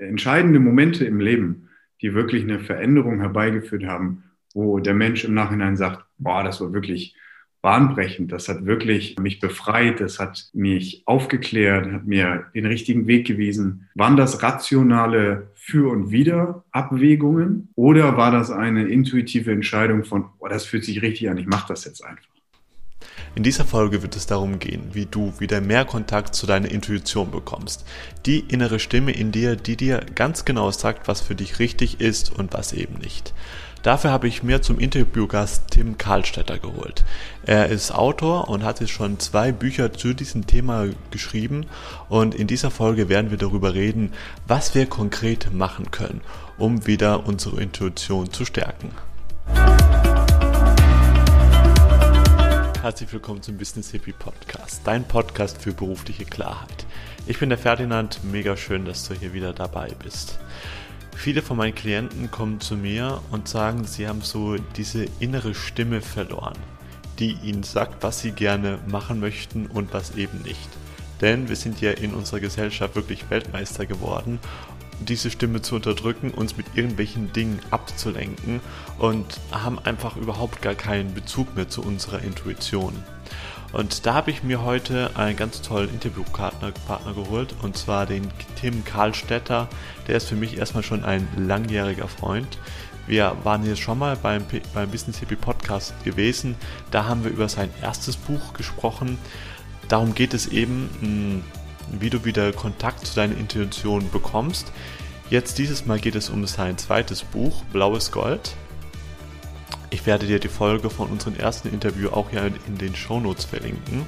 entscheidende Momente im Leben, die wirklich eine Veränderung herbeigeführt haben, wo der Mensch im Nachhinein sagt, boah, das war wirklich bahnbrechend, das hat wirklich mich befreit, das hat mich aufgeklärt, hat mir den richtigen Weg gewiesen. Waren das rationale Für- und Wider-Abwägungen oder war das eine intuitive Entscheidung von, boah, das fühlt sich richtig an, ich mache das jetzt einfach? In dieser Folge wird es darum gehen, wie du wieder mehr Kontakt zu deiner Intuition bekommst. Die innere Stimme in dir, die dir ganz genau sagt, was für dich richtig ist und was eben nicht. Dafür habe ich mir zum Interviewgast Tim Karlstetter geholt. Er ist Autor und hat jetzt schon zwei Bücher zu diesem Thema geschrieben und in dieser Folge werden wir darüber reden, was wir konkret machen können, um wieder unsere Intuition zu stärken. Herzlich willkommen zum Business Hippie Podcast, dein Podcast für berufliche Klarheit. Ich bin der Ferdinand, mega schön, dass du hier wieder dabei bist. Viele von meinen Klienten kommen zu mir und sagen, sie haben so diese innere Stimme verloren, die ihnen sagt, was sie gerne machen möchten und was eben nicht. Denn wir sind ja in unserer Gesellschaft wirklich Weltmeister geworden diese Stimme zu unterdrücken, uns mit irgendwelchen Dingen abzulenken und haben einfach überhaupt gar keinen Bezug mehr zu unserer Intuition. Und da habe ich mir heute einen ganz tollen Interviewpartner Partner geholt, und zwar den Tim Karlstetter. Der ist für mich erstmal schon ein langjähriger Freund. Wir waren hier schon mal beim, beim Business Hippie Podcast gewesen. Da haben wir über sein erstes Buch gesprochen. Darum geht es eben, hm, wie du wieder Kontakt zu deiner Intuition bekommst. Jetzt dieses Mal geht es um sein zweites Buch, Blaues Gold. Ich werde dir die Folge von unserem ersten Interview auch hier in den Shownotes verlinken.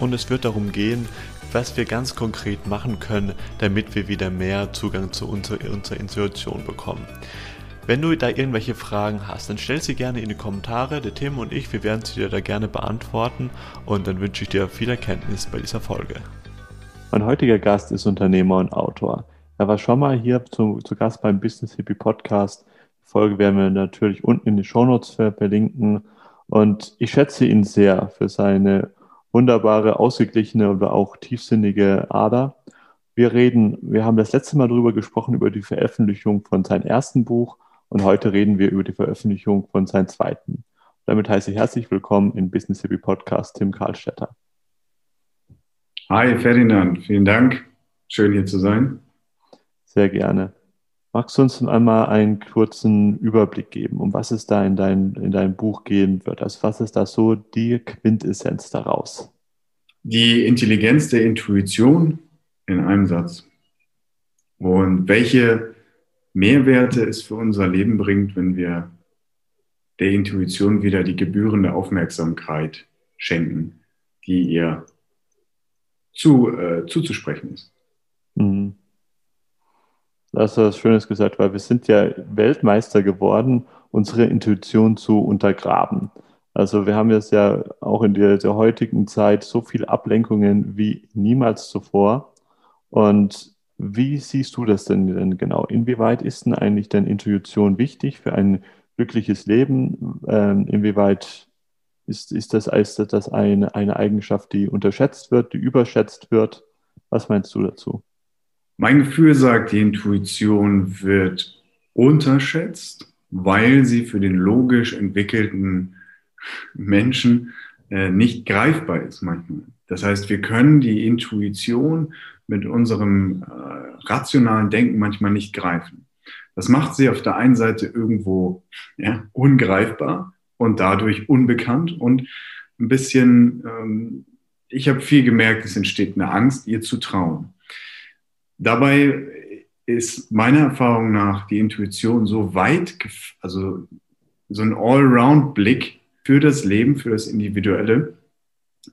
Und es wird darum gehen, was wir ganz konkret machen können, damit wir wieder mehr Zugang zu unserer, unserer Intuition bekommen. Wenn du da irgendwelche Fragen hast, dann stell sie gerne in die Kommentare. Der Tim und ich, wir werden sie dir da gerne beantworten. Und dann wünsche ich dir viel Erkenntnis bei dieser Folge. Mein heutiger Gast ist Unternehmer und Autor. Er war schon mal hier zu, zu Gast beim Business Hippie Podcast. Die Folge werden wir natürlich unten in die Shownotes verlinken. Und ich schätze ihn sehr für seine wunderbare, ausgeglichene oder auch tiefsinnige Ader. Wir reden, wir haben das letzte Mal darüber gesprochen, über die Veröffentlichung von seinem ersten Buch und heute reden wir über die Veröffentlichung von seinem zweiten. Damit heiße ich herzlich willkommen im Business Hippie Podcast Tim Karlstetter. Hi Ferdinand, vielen Dank. Schön hier zu sein. Sehr gerne. Magst du uns einmal einen kurzen Überblick geben, um was es da in, dein, in deinem Buch gehen wird? Also was ist da so die Quintessenz daraus? Die Intelligenz der Intuition in einem Satz. Und welche Mehrwerte es für unser Leben bringt, wenn wir der Intuition wieder die gebührende Aufmerksamkeit schenken, die ihr zu, äh, zuzusprechen ist. Mhm. Das hast du was Schönes gesagt, weil wir sind ja Weltmeister geworden, unsere Intuition zu untergraben. Also wir haben jetzt ja auch in der, der heutigen Zeit so viele Ablenkungen wie niemals zuvor. Und wie siehst du das denn, denn genau? Inwieweit ist denn eigentlich denn Intuition wichtig für ein glückliches Leben? Ähm, inwieweit ist, ist das, ist das eine, eine Eigenschaft, die unterschätzt wird, die überschätzt wird? Was meinst du dazu? Mein Gefühl sagt, die Intuition wird unterschätzt, weil sie für den logisch entwickelten Menschen äh, nicht greifbar ist manchmal. Das heißt, wir können die Intuition mit unserem äh, rationalen Denken manchmal nicht greifen. Das macht sie auf der einen Seite irgendwo ja, ungreifbar, und dadurch unbekannt und ein bisschen, ähm, ich habe viel gemerkt, es entsteht eine Angst, ihr zu trauen. Dabei ist meiner Erfahrung nach die Intuition so weit, also so ein Allround-Blick für das Leben, für das Individuelle,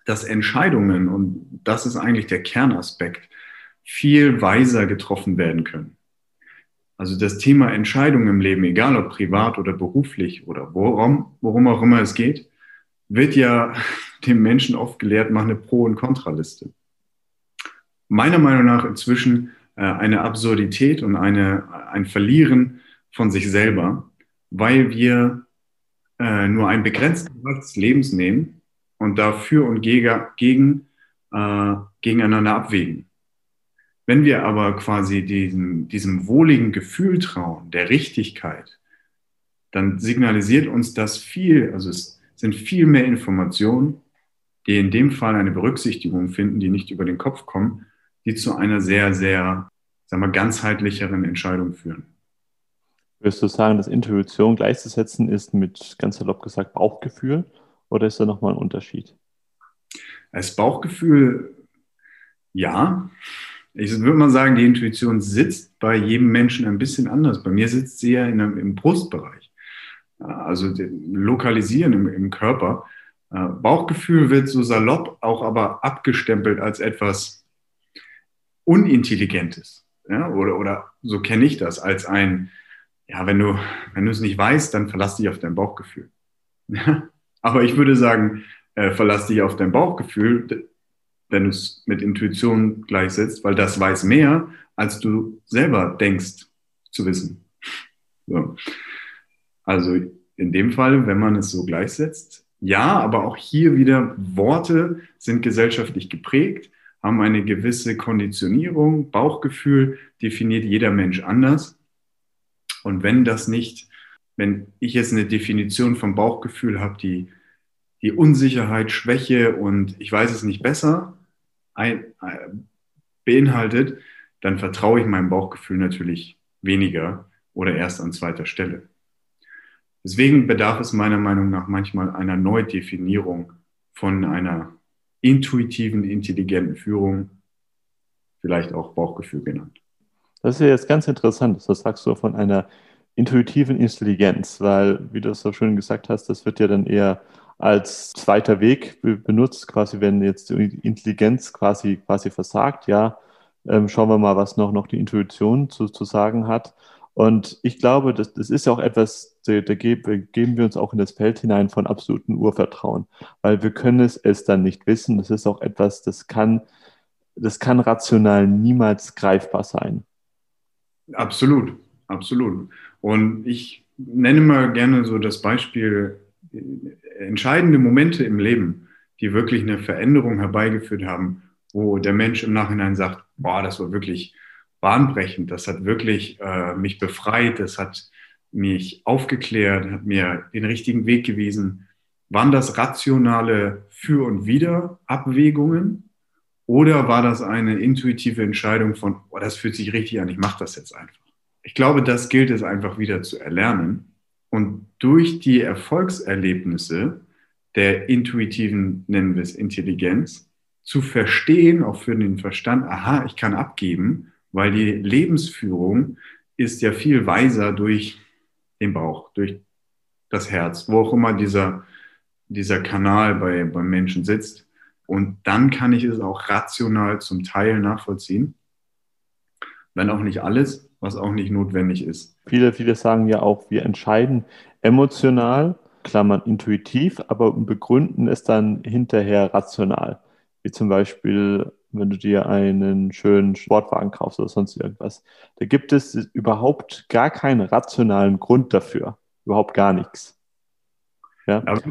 dass Entscheidungen, und das ist eigentlich der Kernaspekt, viel weiser getroffen werden können. Also das Thema Entscheidungen im Leben, egal ob privat oder beruflich oder worum, worum auch immer es geht, wird ja dem Menschen oft gelehrt, mach eine Pro- und Kontraliste. Meiner Meinung nach inzwischen äh, eine Absurdität und eine, ein Verlieren von sich selber, weil wir äh, nur Bereich des Lebens nehmen und dafür und gegen, gegen, äh, gegeneinander abwägen. Wenn wir aber quasi diesem, diesem wohligen Gefühl trauen, der Richtigkeit, dann signalisiert uns das viel, also es sind viel mehr Informationen, die in dem Fall eine Berücksichtigung finden, die nicht über den Kopf kommen, die zu einer sehr, sehr, sagen wir, ganzheitlicheren Entscheidung führen. Würdest du sagen, dass Intuition gleichzusetzen ist mit ganz salopp gesagt Bauchgefühl oder ist da nochmal ein Unterschied? Als Bauchgefühl, ja. Ich würde mal sagen, die Intuition sitzt bei jedem Menschen ein bisschen anders. Bei mir sitzt sie ja in einem, im Brustbereich, also lokalisieren im, im Körper. Äh, Bauchgefühl wird so salopp auch aber abgestempelt als etwas Unintelligentes. Ja? Oder, oder so kenne ich das, als ein, ja, wenn du, wenn du es nicht weißt, dann verlass dich auf dein Bauchgefühl. aber ich würde sagen, äh, verlass dich auf dein Bauchgefühl, wenn du es mit Intuition gleichsetzt, weil das weiß mehr, als du selber denkst zu wissen. So. Also in dem Fall, wenn man es so gleichsetzt, ja, aber auch hier wieder Worte sind gesellschaftlich geprägt, haben eine gewisse Konditionierung, Bauchgefühl definiert jeder Mensch anders. Und wenn das nicht, wenn ich jetzt eine Definition vom Bauchgefühl habe, die die Unsicherheit, Schwäche und ich weiß es nicht besser ein, ein, beinhaltet, dann vertraue ich meinem Bauchgefühl natürlich weniger oder erst an zweiter Stelle. Deswegen bedarf es meiner Meinung nach manchmal einer Neudefinierung von einer intuitiven, intelligenten Führung, vielleicht auch Bauchgefühl genannt. Das ist ja jetzt ganz interessant. Das sagst du von einer intuitiven Intelligenz, weil, wie du es so schön gesagt hast, das wird ja dann eher als zweiter Weg benutzt, quasi wenn jetzt die Intelligenz quasi, quasi versagt, ja, ähm, schauen wir mal, was noch, noch die Intuition zu, zu sagen hat. Und ich glaube, das, das ist ja auch etwas, da, da geben wir uns auch in das Feld hinein von absolutem Urvertrauen, weil wir können es, es dann nicht wissen. Das ist auch etwas, das kann, das kann rational niemals greifbar sein. Absolut, absolut. Und ich nenne mal gerne so das Beispiel entscheidende Momente im Leben, die wirklich eine Veränderung herbeigeführt haben, wo der Mensch im Nachhinein sagt, boah, das war wirklich bahnbrechend, das hat wirklich äh, mich befreit, das hat mich aufgeklärt, hat mir den richtigen Weg gewiesen. Waren das rationale Für- und Wider-Abwägungen oder war das eine intuitive Entscheidung von, oh, das fühlt sich richtig an, ich mache das jetzt einfach? Ich glaube, das gilt es einfach wieder zu erlernen durch die Erfolgserlebnisse der intuitiven, nennen wir es Intelligenz, zu verstehen, auch für den Verstand, aha, ich kann abgeben, weil die Lebensführung ist ja viel weiser durch den Bauch, durch das Herz, wo auch immer dieser, dieser Kanal bei, beim Menschen sitzt. Und dann kann ich es auch rational zum Teil nachvollziehen, wenn auch nicht alles, was auch nicht notwendig ist. Viele, viele sagen ja auch, wir entscheiden emotional, Klammern intuitiv, aber begründen es dann hinterher rational. Wie zum Beispiel, wenn du dir einen schönen Sportwagen kaufst oder sonst irgendwas. Da gibt es überhaupt gar keinen rationalen Grund dafür. Überhaupt gar nichts. Ja? Ich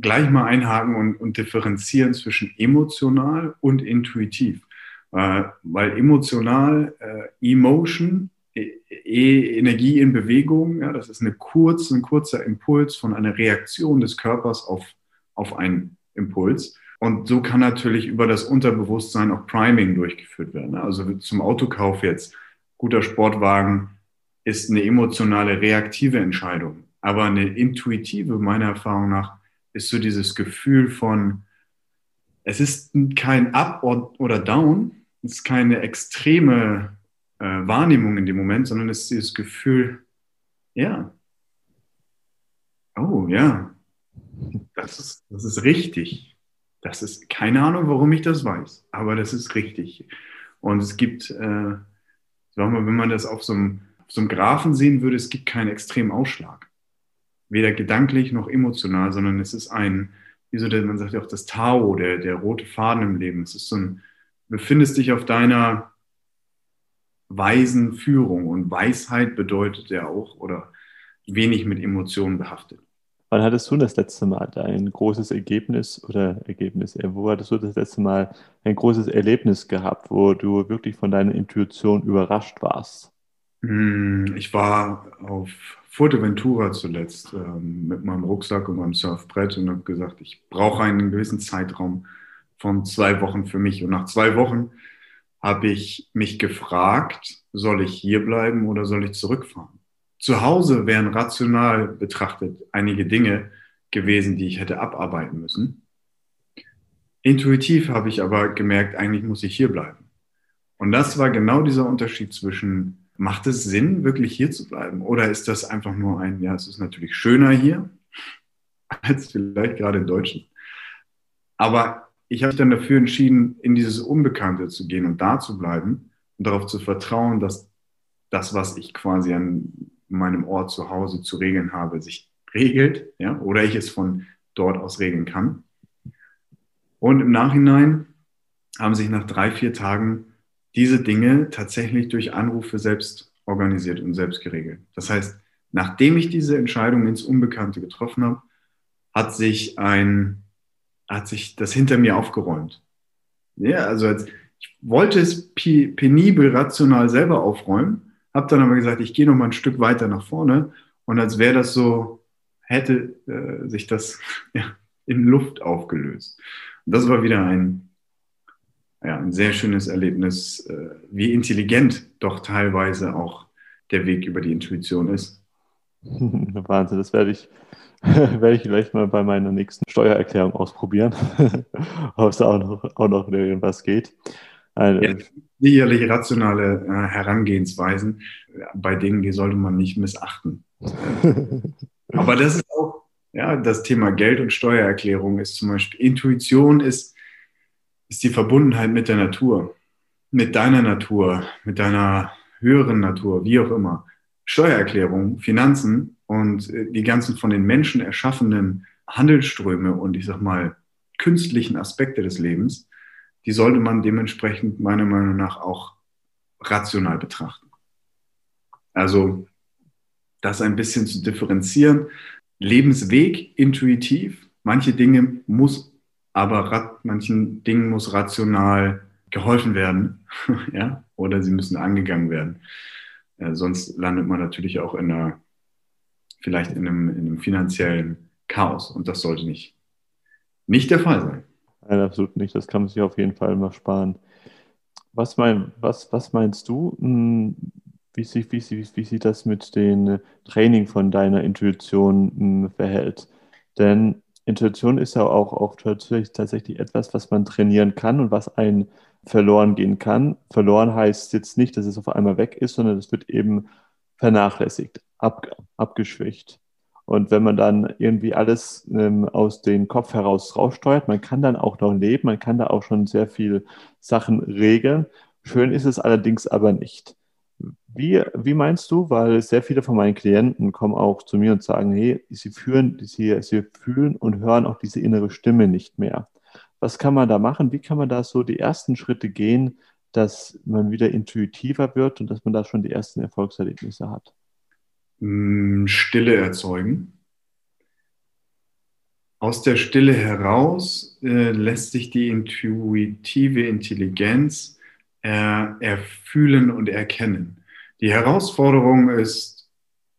gleich mal einhaken und, und differenzieren zwischen emotional und intuitiv. Äh, weil emotional, äh, Emotion, e, e Energie in Bewegung, ja, das ist eine kurz, ein kurzer Impuls von einer Reaktion des Körpers auf, auf einen Impuls. Und so kann natürlich über das Unterbewusstsein auch Priming durchgeführt werden. Also zum Autokauf jetzt, guter Sportwagen ist eine emotionale, reaktive Entscheidung. Aber eine intuitive, meiner Erfahrung nach, ist so dieses Gefühl von, es ist kein Up oder Down, es ist keine extreme äh, Wahrnehmung in dem Moment, sondern es ist dieses Gefühl, ja, oh ja, das ist, das ist richtig. Das ist keine Ahnung, warum ich das weiß, aber das ist richtig. Und es gibt, äh, sagen wir, wenn man das auf so, einem, auf so einem Graphen sehen würde, es gibt keinen extremen Ausschlag. Weder gedanklich noch emotional, sondern es ist ein, wie so der, man sagt ja auch das Tao, der, der rote Faden im Leben. Es ist so ein, befindest dich auf deiner weisen Führung. Und Weisheit bedeutet ja auch, oder wenig mit Emotionen behaftet. Wann hattest du das letzte Mal ein großes Ergebnis oder Ergebnis? Äh, wo hattest du das letzte Mal ein großes Erlebnis gehabt, wo du wirklich von deiner Intuition überrascht warst? Hm, ich war auf Fuerteventura zuletzt ähm, mit meinem Rucksack und meinem Surfbrett und habe gesagt, ich brauche einen gewissen Zeitraum von zwei Wochen für mich. Und nach zwei Wochen habe ich mich gefragt, soll ich hier bleiben oder soll ich zurückfahren? Zu Hause wären rational betrachtet einige Dinge gewesen, die ich hätte abarbeiten müssen. Intuitiv habe ich aber gemerkt, eigentlich muss ich hier bleiben. Und das war genau dieser Unterschied zwischen, macht es Sinn, wirklich hier zu bleiben? Oder ist das einfach nur ein, ja, es ist natürlich schöner hier als vielleicht gerade in Deutschland. Aber ich habe mich dann dafür entschieden, in dieses Unbekannte zu gehen und da zu bleiben und darauf zu vertrauen, dass das, was ich quasi an meinem Ort zu Hause zu regeln habe, sich regelt, ja, oder ich es von dort aus regeln kann. Und im Nachhinein haben sich nach drei, vier Tagen diese Dinge tatsächlich durch Anrufe selbst organisiert und selbst geregelt. Das heißt, nachdem ich diese Entscheidung ins Unbekannte getroffen habe, hat sich ein hat sich das hinter mir aufgeräumt. Ja, also als, ich wollte es penibel, rational selber aufräumen, habe dann aber gesagt, ich gehe noch mal ein Stück weiter nach vorne und als wäre das so, hätte äh, sich das ja, in Luft aufgelöst. Und das war wieder ein, ja, ein sehr schönes Erlebnis, äh, wie intelligent doch teilweise auch der Weg über die Intuition ist. Wahnsinn, das werde ich werde ich vielleicht mal bei meiner nächsten Steuererklärung ausprobieren, ob es auch noch, auch noch irgendwas geht. Also, ja, sicherlich rationale äh, Herangehensweisen bei Dingen, die sollte man nicht missachten. Aber das ist auch, ja, das Thema Geld und Steuererklärung ist zum Beispiel, Intuition ist, ist die Verbundenheit mit der Natur, mit deiner Natur, mit deiner höheren Natur, wie auch immer. Steuererklärung, Finanzen und äh, die ganzen von den Menschen erschaffenen Handelsströme und ich sag mal künstlichen Aspekte des Lebens, die sollte man dementsprechend meiner Meinung nach auch rational betrachten. Also das ein bisschen zu differenzieren. Lebensweg intuitiv, manche Dinge muss aber manchen Dingen muss rational geholfen werden, ja, oder sie müssen angegangen werden. Äh, sonst landet man natürlich auch in einer vielleicht in einem, in einem finanziellen Chaos. Und das sollte nicht, nicht der Fall sein. Nein, absolut nicht. Das kann man sich auf jeden Fall immer sparen. Was, mein, was, was meinst du? Hm, wie sich, wie, wie, wie sich das mit dem Training von deiner Intuition hm, verhält? Denn Intuition ist ja auch, auch tatsächlich, tatsächlich etwas, was man trainieren kann und was einen verloren gehen kann. Verloren heißt jetzt nicht, dass es auf einmal weg ist, sondern es wird eben vernachlässigt ab, abgeschwächt. Und wenn man dann irgendwie alles ähm, aus dem Kopf heraus raussteuert, man kann dann auch noch leben, man kann da auch schon sehr viel Sachen regeln. Schön ist es allerdings aber nicht. Wie, wie meinst du, weil sehr viele von meinen Klienten kommen auch zu mir und sagen, hey, sie fühlen, sie, sie fühlen und hören auch diese innere Stimme nicht mehr. Was kann man da machen? Wie kann man da so die ersten Schritte gehen, dass man wieder intuitiver wird und dass man da schon die ersten Erfolgserlebnisse hat? Hm, Stille erzeugen. Aus der Stille heraus äh, lässt sich die intuitive Intelligenz äh, erfühlen und erkennen. Die Herausforderung ist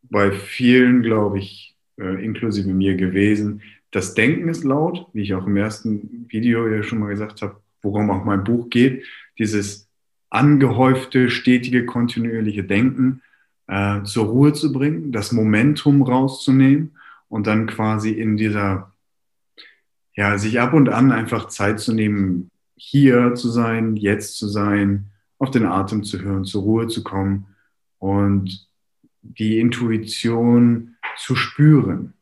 bei vielen, glaube ich, äh, inklusive mir gewesen, das Denken ist laut, wie ich auch im ersten Video ja schon mal gesagt habe, worum auch mein Buch geht, dieses angehäufte, stetige, kontinuierliche Denken äh, zur Ruhe zu bringen, das Momentum rauszunehmen und dann quasi in dieser, ja, sich ab und an einfach Zeit zu nehmen, hier zu sein, jetzt zu sein, auf den Atem zu hören, zur Ruhe zu kommen und die Intuition zu spüren.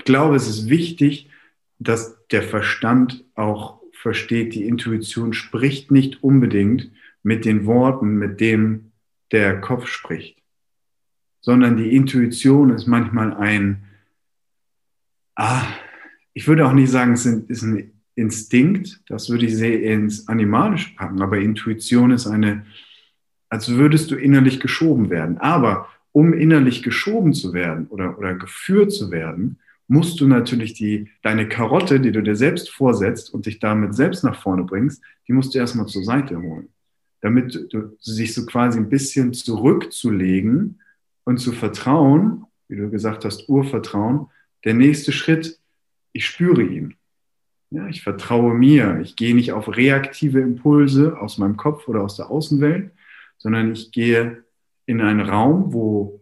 Ich glaube, es ist wichtig, dass der Verstand auch versteht, die Intuition spricht nicht unbedingt mit den Worten, mit dem der Kopf spricht sondern die Intuition ist manchmal ein, ah, ich würde auch nicht sagen, es ist ein Instinkt, das würde ich sehr ins Animalische packen, aber Intuition ist eine, als würdest du innerlich geschoben werden. Aber um innerlich geschoben zu werden oder, oder geführt zu werden, musst du natürlich die, deine Karotte, die du dir selbst vorsetzt und dich damit selbst nach vorne bringst, die musst du erstmal zur Seite holen. Damit du sich so quasi ein bisschen zurückzulegen und zu vertrauen, wie du gesagt hast, Urvertrauen, der nächste Schritt, ich spüre ihn. Ja, ich vertraue mir. Ich gehe nicht auf reaktive Impulse aus meinem Kopf oder aus der Außenwelt, sondern ich gehe in einen Raum, wo,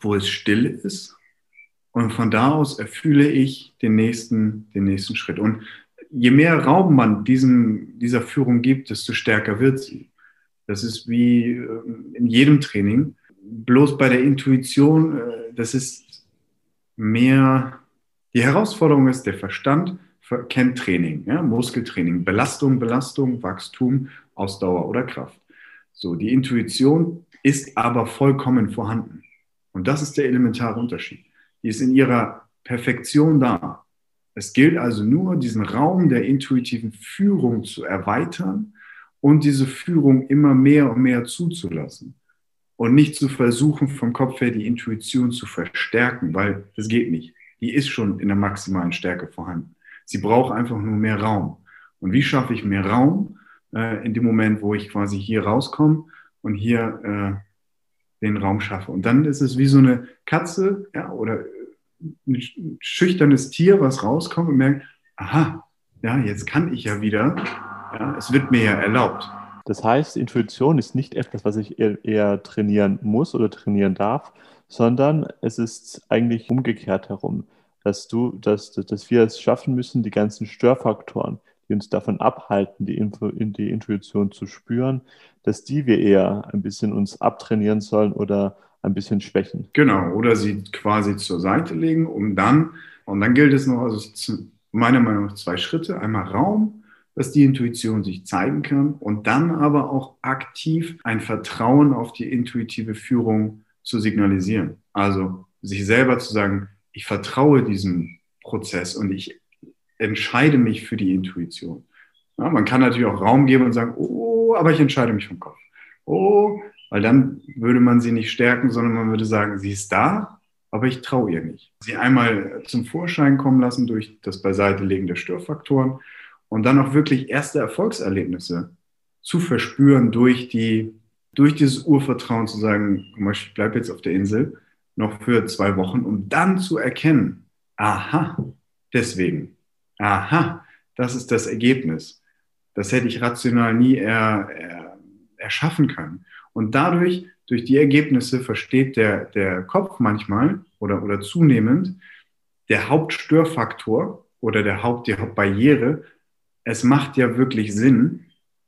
wo es still ist, und von da aus erfühle ich den nächsten, den nächsten Schritt. Und je mehr Raum man diesem, dieser Führung gibt, desto stärker wird sie. Das ist wie äh, in jedem Training. Bloß bei der Intuition, äh, das ist mehr, die Herausforderung ist, der Verstand kennt Training, ja, Muskeltraining, Belastung, Belastung, Wachstum, Ausdauer oder Kraft. So, die Intuition ist aber vollkommen vorhanden. Und das ist der elementare Unterschied die ist in ihrer Perfektion da. Es gilt also nur, diesen Raum der intuitiven Führung zu erweitern und diese Führung immer mehr und mehr zuzulassen. Und nicht zu versuchen, vom Kopf her die Intuition zu verstärken, weil das geht nicht. Die ist schon in der maximalen Stärke vorhanden. Sie braucht einfach nur mehr Raum. Und wie schaffe ich mehr Raum äh, in dem Moment, wo ich quasi hier rauskomme und hier äh, den Raum schaffe? Und dann ist es wie so eine Katze ja, oder ein schüchternes Tier, was rauskommt und merkt, aha, ja, jetzt kann ich ja wieder, ja, es wird mir ja erlaubt. Das heißt, Intuition ist nicht etwas, was ich eher, trainieren muss oder trainieren darf, sondern es ist eigentlich umgekehrt herum, dass du, dass, dass wir es schaffen müssen, die ganzen Störfaktoren, die uns davon abhalten, die, Info, in die Intuition zu spüren, dass die wir eher ein bisschen uns abtrainieren sollen oder ein bisschen schwächen. Genau, oder sie quasi zur Seite legen, um dann, und dann gilt es noch, also meiner Meinung nach zwei Schritte. Einmal Raum, dass die Intuition sich zeigen kann und dann aber auch aktiv ein Vertrauen auf die intuitive Führung zu signalisieren. Also sich selber zu sagen, ich vertraue diesem Prozess und ich entscheide mich für die Intuition. Ja, man kann natürlich auch Raum geben und sagen, oh, aber ich entscheide mich vom Kopf. Oh, weil dann würde man sie nicht stärken, sondern man würde sagen, sie ist da, aber ich traue ihr nicht. Sie einmal zum Vorschein kommen lassen durch das Beiseitelegen der Störfaktoren und dann auch wirklich erste Erfolgserlebnisse zu verspüren durch die, durch dieses Urvertrauen zu sagen, ich bleibe jetzt auf der Insel noch für zwei Wochen, um dann zu erkennen, aha, deswegen, aha, das ist das Ergebnis. Das hätte ich rational nie er, er, erschaffen können. Und dadurch, durch die Ergebnisse, versteht der, der Kopf manchmal oder, oder zunehmend, der Hauptstörfaktor oder der Haupt, die Hauptbarriere, es macht ja wirklich Sinn,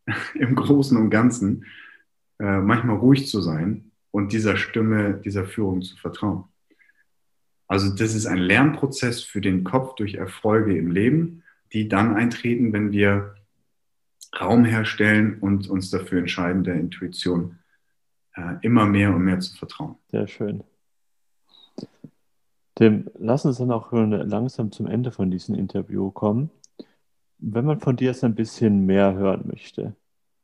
im Großen und Ganzen äh, manchmal ruhig zu sein und dieser Stimme, dieser Führung zu vertrauen. Also das ist ein Lernprozess für den Kopf durch Erfolge im Leben, die dann eintreten, wenn wir Raum herstellen und uns dafür entscheiden, der Intuition äh, immer mehr und mehr zu vertrauen. Sehr schön. Dem, lass uns dann auch langsam zum Ende von diesem Interview kommen. Wenn man von dir jetzt ein bisschen mehr hören möchte,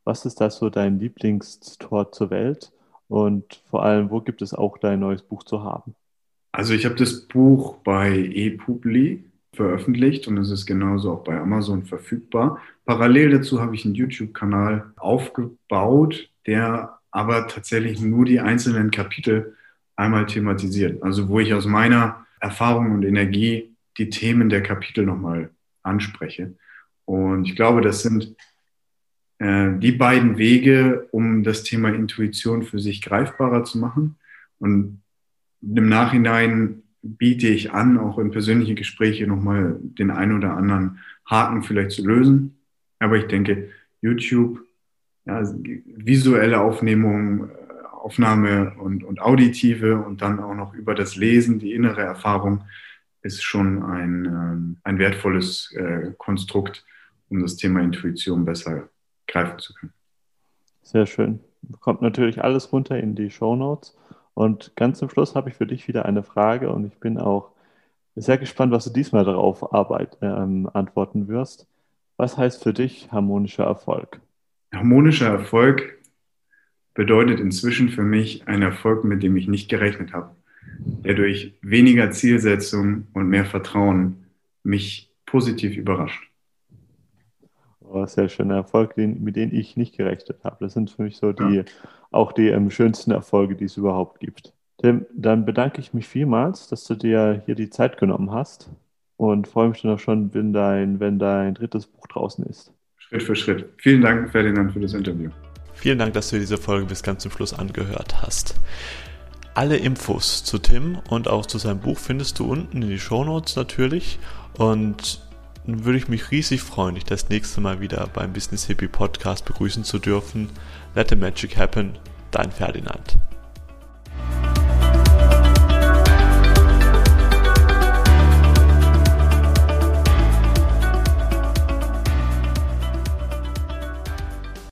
was ist da so dein Lieblingstor zur Welt und vor allem, wo gibt es auch dein neues Buch zu haben? Also ich habe das Buch bei ePubli veröffentlicht und es ist genauso auch bei Amazon verfügbar. Parallel dazu habe ich einen YouTube-Kanal aufgebaut, der aber tatsächlich nur die einzelnen Kapitel einmal thematisiert. Also wo ich aus meiner Erfahrung und Energie die Themen der Kapitel nochmal anspreche. Und ich glaube, das sind äh, die beiden Wege, um das Thema Intuition für sich greifbarer zu machen. Und im Nachhinein biete ich an, auch in persönliche Gespräche nochmal den einen oder anderen Haken vielleicht zu lösen. Aber ich denke, YouTube ja, visuelle Aufnehmung, Aufnahme und, und auditive und dann auch noch über das Lesen, die innere Erfahrung, ist schon ein, ähm, ein wertvolles äh, Konstrukt, um das Thema Intuition besser greifen zu können. Sehr schön. Kommt natürlich alles runter in die Show Notes. Und ganz zum Schluss habe ich für dich wieder eine Frage und ich bin auch sehr gespannt, was du diesmal darauf arbeit, äh, antworten wirst. Was heißt für dich harmonischer Erfolg? Harmonischer Erfolg bedeutet inzwischen für mich ein Erfolg, mit dem ich nicht gerechnet habe. der durch weniger Zielsetzung und mehr Vertrauen mich positiv überrascht. Oh, sehr schöner Erfolg, den, mit dem ich nicht gerechnet habe. Das sind für mich so die, ja. auch die ähm, schönsten Erfolge, die es überhaupt gibt. Tim, dann bedanke ich mich vielmals, dass du dir hier die Zeit genommen hast und freue mich dann auch schon, wenn dein, wenn dein drittes Buch draußen ist. Schritt für Schritt. Vielen Dank, Ferdinand, für das Interview. Vielen Dank, dass du diese Folge bis ganz zum Schluss angehört hast. Alle Infos zu Tim und auch zu seinem Buch findest du unten in die Shownotes natürlich. Und dann würde ich mich riesig freuen, dich das nächste Mal wieder beim Business Hippie Podcast begrüßen zu dürfen. Let the Magic Happen, dein Ferdinand.